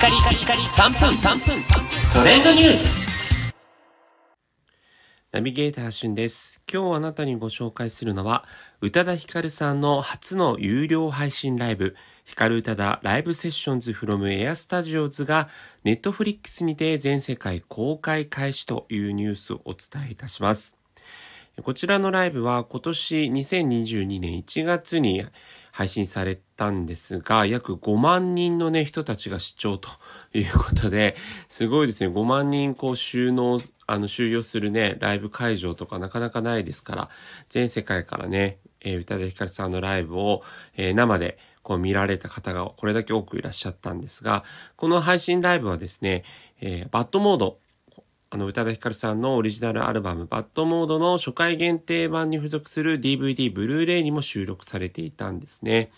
カリカリカリ3分3分トレンドニュースナビゲーターしゅんです。今日あなたにご紹介するのは、宇多田ヒカルさんの初の有料配信ライブ、ヒカル宇多田ライブセッションズフロムエアスタジオズが、ネットフリックスにて全世界公開開始というニュースをお伝えいたします。こちらのライブは今年2022年1月に配信されたんですが、約5万人のね、人たちが視聴ということで、すごいですね、5万人こう収納、あの、収容するね、ライブ会場とかなかなかないですから、全世界からね、えー、宇多田ヒカルさんのライブを、えー、生でこう見られた方がこれだけ多くいらっしゃったんですが、この配信ライブはですね、えー、バッドモードあの、宇多田ヒカルさんのオリジナルアルバム、バッドモードの初回限定版に付属する DVD、ブルーレイにも収録されていたんですね。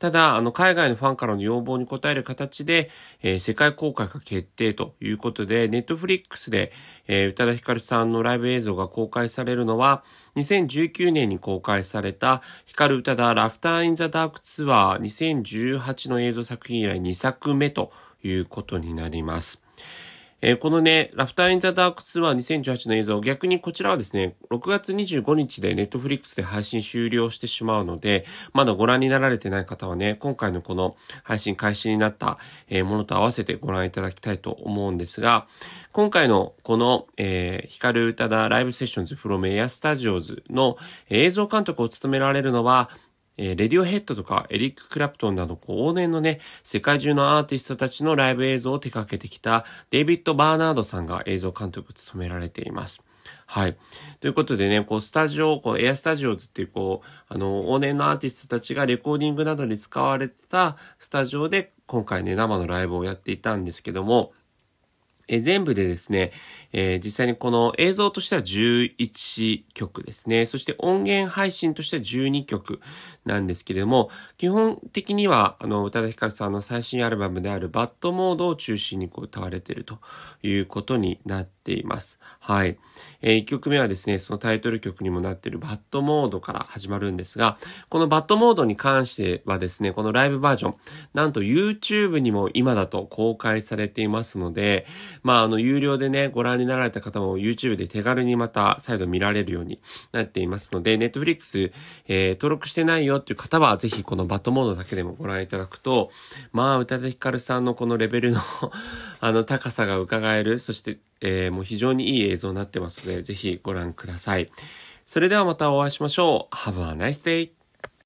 ただ、あの、海外のファンからの要望に応える形で、えー、世界公開が決定ということで、 Netflixで、えー、宇多田ヒカルさんのライブ映像が公開されるのは、2019年に公開された、ヒカル宇多田 Laughter in the Dark Tour 2018の映像作品以来2作目ということになります。えー、このね、 Laughter in the Dark Tour 2018の映像、逆にこちらはですね、6月25日で Netflixで配信終了してしまうので、まだご覧になられてない方はね、今回のこの配信開始になった、えー、ものと合わせてご覧いただきたいと思うんですが、今回のこの、えー、ヒカル宇多田ライブセッションズフロムエアスタジオズの映像監督を務められるのは、えー、レディオヘッドとかエリック・クラプトンなど、こう、往年のね、世界中のアーティストたちのライブ映像を手掛けてきたデイビッド・バーナードさんが映像監督を務められています。はい。ということでね、こう、スタジオ、こう、エアスタジオズっていう、こう、あの、往年のアーティストたちがレコーディングなどに使われてたスタジオで、今回ね、生のライブをやっていたんですけども、え全部でですね、えー、実際にこの映像としては11曲ですね。そして音源配信としては12曲なんですけれども、基本的には、あの、宇多田ヒカルさんの最新アルバムであるバッドモードを中心にこう歌われているということになっています。はい。えー、1曲目はですね、そのタイトル曲にもなっているバッドモードから始まるんですが、このバッドモードに関してはですね、このライブバージョン、なんと YouTube にも今だと公開されていますので、まあ、あの、有料でね、ご覧になられた方も YouTube で手軽にまた再度見られるようになっていますので、Netflix、えー、登録してないよっていう方は、ぜひこのバッドモードだけでもご覧いただくと、まあ、宇多田ヒカルさんのこのレベルの あの、高さが伺える、そして、えー、もう非常にいい映像になってますので、ぜひご覧ください。それではまたお会いしましょう。Have a nice day!